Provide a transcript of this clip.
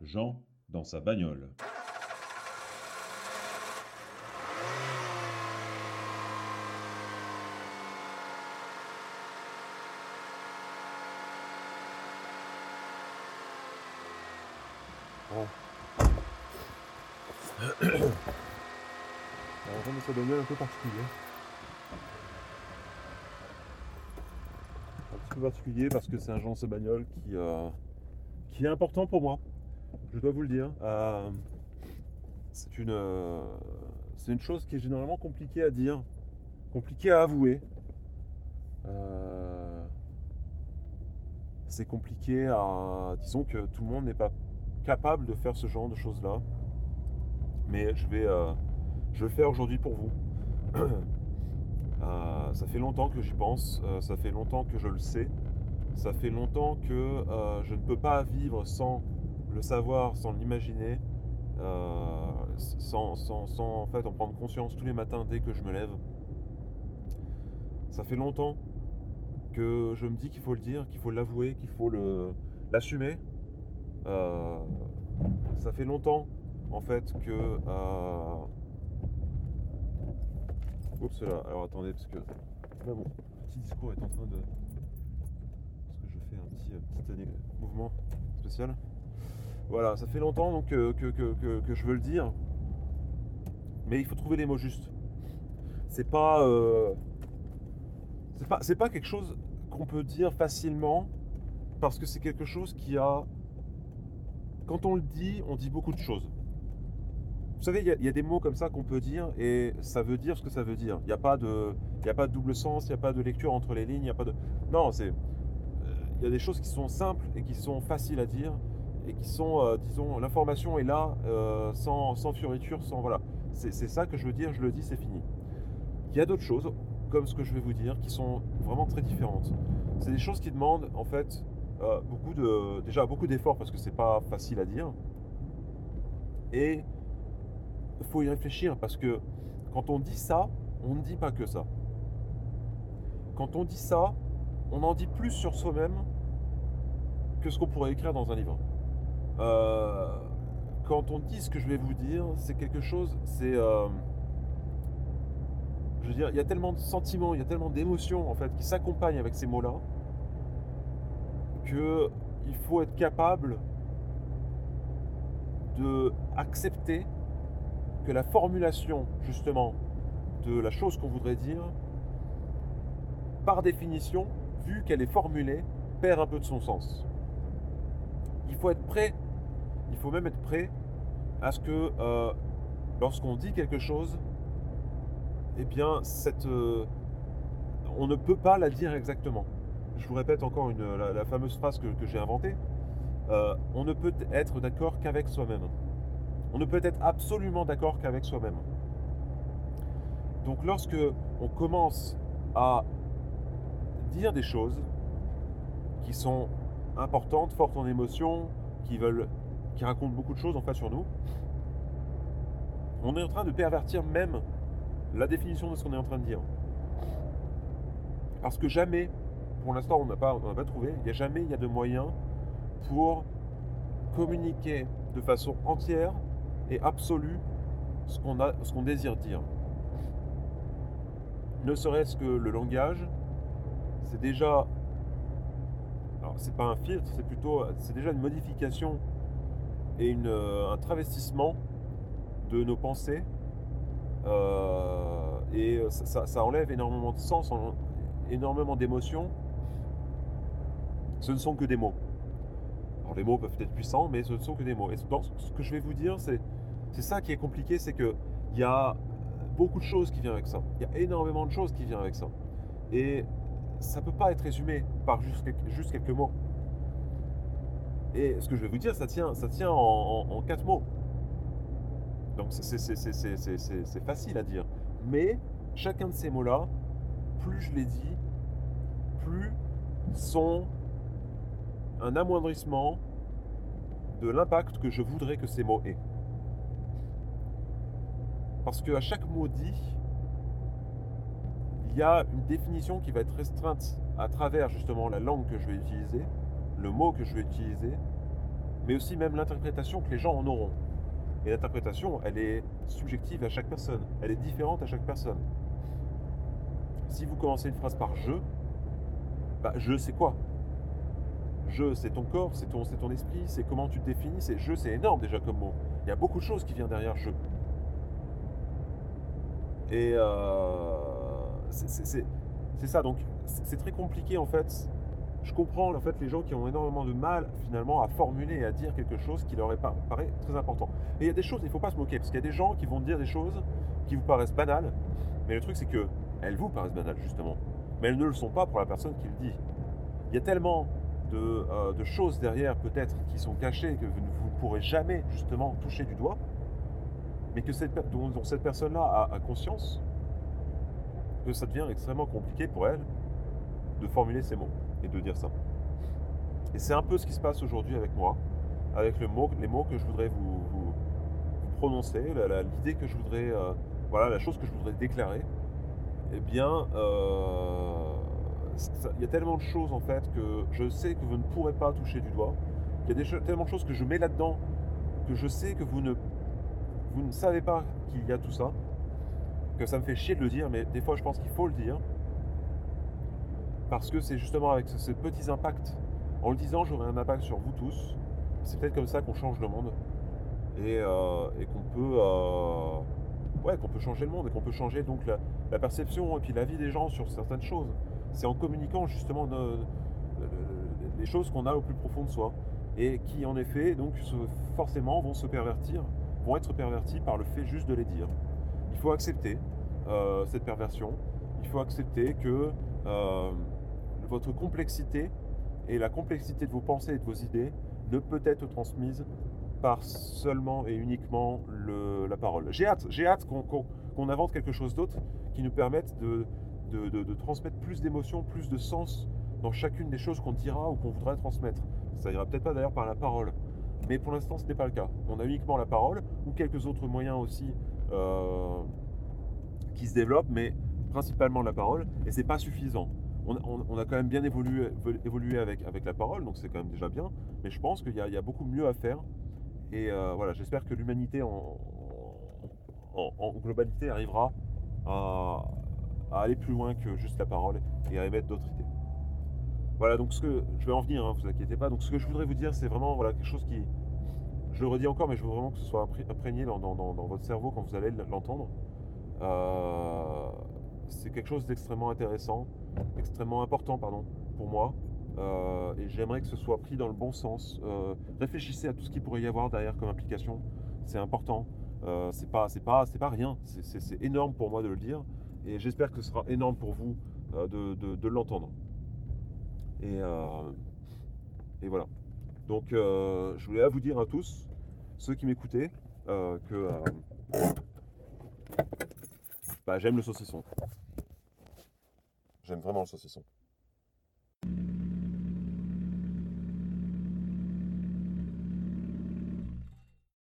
Jean dans sa bagnole. Alors, dans sa bagnole un peu particulier. Un petit peu particulier parce que c'est un dans sa bagnole qui, euh, qui est important pour moi. Je dois vous le dire. Euh, c'est une, euh, une chose qui est généralement compliquée à dire, compliquée à avouer. Euh, c'est compliqué à. Disons que tout le monde n'est pas capable de faire ce genre de choses-là. Mais je vais, je vais le faire aujourd'hui pour vous. Ça fait longtemps que j'y pense, ça fait longtemps que je le sais, ça fait longtemps que je ne peux pas vivre sans le savoir, sans l'imaginer, euh, sans, sans- sans, en fait en prendre conscience tous les matins dès que je me lève. Ça fait longtemps que je me dis qu'il faut le dire, qu'il faut l'avouer, qu'il faut l'assumer. Euh, ça fait longtemps en fait que. euh, Oups là, alors attendez parce que là mon petit discours est en train de. Parce que je fais un petit, un petit mouvement spécial. Voilà, ça fait longtemps donc que, que- je veux le dire. Mais il faut trouver les mots justes. C'est pas. euh, c'est pas, pas quelque chose qu'on peut dire facilement parce que c'est quelque chose qui a. Quand on le dit, on dit beaucoup de choses. Vous savez, il y, a- des mots comme ça qu'on peut dire et ça veut dire ce que ça veut dire. Il n'y a, pas de- a pas de double sens, il n'y a pas de lecture entre les lignes, il n'y a pas de. Non, c'est. euh, Il y a des choses qui sont simples et qui sont faciles à dire et qui sont, euh, disons, l'information est là euh, sans, sans fioriture, sans. Voilà. C'est ça que je veux dire, je le dis, c'est fini. Il y a d'autres choses, comme ce que je vais vous dire, qui sont vraiment très différentes. C'est des choses qui demandent, en fait, euh, beaucoup de, déjà beaucoup d'efforts parce que c'est pas facile à dire. Et il faut y réfléchir parce que quand on dit ça, on ne dit pas que ça. Quand on dit ça, on en dit plus sur soi-même que ce qu'on pourrait écrire dans un livre. Euh, quand on dit ce que je vais vous dire, c'est quelque chose, c'est... euh, je veux dire, il y a tellement de sentiments, il y a tellement d'émotions en fait qui s'accompagnent avec ces mots-là que il faut être capable de accepter que la formulation justement de la chose qu'on voudrait dire, par définition, vu qu'elle est formulée, perd un peu de son sens. Il faut être prêt, il faut même être prêt à ce que euh, lorsqu'on dit quelque chose, eh bien, cette, euh, on ne peut pas la dire exactement. Je vous répète encore la, fameuse phrase que, que j'ai inventée. Euh, on ne peut être d'accord qu'avec soi-même. On ne peut être absolument d'accord qu'avec soi-même. Donc lorsque on commence à dire des choses qui sont importantes, fortes en émotion, qui veulent, qui racontent beaucoup de choses en fait sur nous, on est en train de pervertir même la définition de ce qu'on est en train de dire. Parce que jamais, pour l'instant on n'a pas, on pas trouvé, il n'y a jamais il y a de moyens pour communiquer de façon entière et absolue ce qu'on qu'on désire dire. Ne serait-ce que le langage, c'est déjà, alors c'est pas un filtre, c'est plutôt, c'est déjà une modification et euh, un travestissement de nos pensées. Euh, et ça, ça- enlève énormément de sens, en- énormément d'émotions. Ce ne sont que des mots. Alors les mots peuvent être puissants, mais ce ne sont que des mots. Et ce que je vais vous dire, c'est ça qui est compliqué, c'est que il y a beaucoup de choses qui viennent avec ça. Il y a énormément de choses qui viennent avec ça. Et ça peut pas être résumé par juste quelques mots. Et ce que je vais vous dire, ça tient, ça tient en, en- quatre mots. Donc c'est facile à dire. Mais chacun de ces mots-là, plus je les dis, plus sont un amoindrissement de l'impact que je voudrais que ces mots aient. Parce qu'à chaque mot dit, il y a une définition qui va être restreinte à travers justement la langue que je vais utiliser, le mot que je vais utiliser, mais aussi même l'interprétation que les gens en auront. Et l'interprétation, elle est subjective à chaque personne, elle est différente à chaque personne. Si vous commencez une phrase par je, bah je c'est quoi? Je c'est ton corps, c'est ton, ton esprit, c'est comment tu te définis, c'est je c'est énorme déjà comme mot. Il y a beaucoup de choses qui viennent derrière je. Et euh, c'est ça, donc c'est très compliqué en fait. Je comprends en fait les gens qui ont énormément de mal finalement à formuler et à dire quelque chose qui leur paraît très important. Et il y a des choses, il ne faut pas se moquer, parce qu'il y a des gens qui vont dire des choses qui vous paraissent banales, mais le truc c'est que elles vous paraissent banales justement, mais elles ne le sont pas pour la personne qui le dit. Il y a tellement de, euh, choses derrière peut-être qui sont cachées que vous ne pourrez jamais justement toucher du doigt, mais que cette, dont, cette personne-là a conscience, que ça devient extrêmement compliqué pour elle de formuler ces mots et de dire ça. Et c'est un peu ce qui se passe aujourd'hui avec moi, avec les mots que je voudrais vous, prononcer, l'idée que je voudrais, euh, voilà, la chose que je voudrais déclarer. Eh bien, euh, il y a tellement de choses en fait que je sais que vous ne pourrez pas toucher du doigt. Il y a tellement de choses que je mets là-dedans que je sais que vous ne, vous ne savez pas qu'il y a tout ça que ça me fait chier de le dire, mais des fois je pense qu'il faut le dire. Parce que c'est justement avec ces petits impacts, en le disant j'aurai un impact sur vous tous, c'est peut-être comme ça qu'on change le monde. Et, euh, qu'on peut, euh, ouais, peut changer le monde et qu'on peut changer donc la, perception et puis la vie des gens sur certaines choses. C'est en communiquant justement les choses qu'on a au plus profond de soi et qui en effet donc forcément vont se pervertir, vont être pervertis par le fait juste de les dire. Il faut accepter euh, cette perversion. Il faut accepter que votre complexité et la complexité de vos pensées et de vos idées ne peut être transmise par seulement et uniquement la parole. J'ai hâte, j'ai hâte qu'on invente quelque chose d'autre qui nous permette de, transmettre plus d'émotions, plus de sens dans chacune des choses qu'on dira ou qu'on voudra transmettre. Ça ira peut-être pas d'ailleurs par la parole, mais pour l'instant ce n'est pas le cas. On a uniquement la parole ou quelques autres moyens aussi euh, qui se développent, mais principalement la parole, et c'est pas suffisant. On, a quand même bien évolué, avec, la parole, donc c'est quand même déjà bien, mais je pense qu'il y, a beaucoup mieux à faire. Et euh, voilà, j'espère que l'humanité en, en, globalité arrivera à, aller plus loin que juste la parole et à émettre d'autres idées. Voilà, donc ce que je vais en venir, hein, vous inquiétez pas. Donc ce que je voudrais vous dire, c'est vraiment voilà, quelque chose qui, je le redis encore, mais je veux vraiment que ce soit imprégné dans, votre cerveau quand vous allez l'entendre. Euh, c'est quelque chose d'extrêmement intéressant, extrêmement important pardon, pour moi. Euh, et j'aimerais que ce soit pris dans le bon sens. Euh, réfléchissez à tout ce qu'il pourrait y avoir derrière comme implication. C'est important. c'est pas, c'est pas, rien. C'est énorme pour moi de le dire. Et j'espère que ce sera énorme pour vous de, l'entendre. Et, et, voilà. Donc, je voulais vous dire à tous ceux qui m'écoutaient euh, que j'aime le saucisson. J'aime vraiment le saucisson.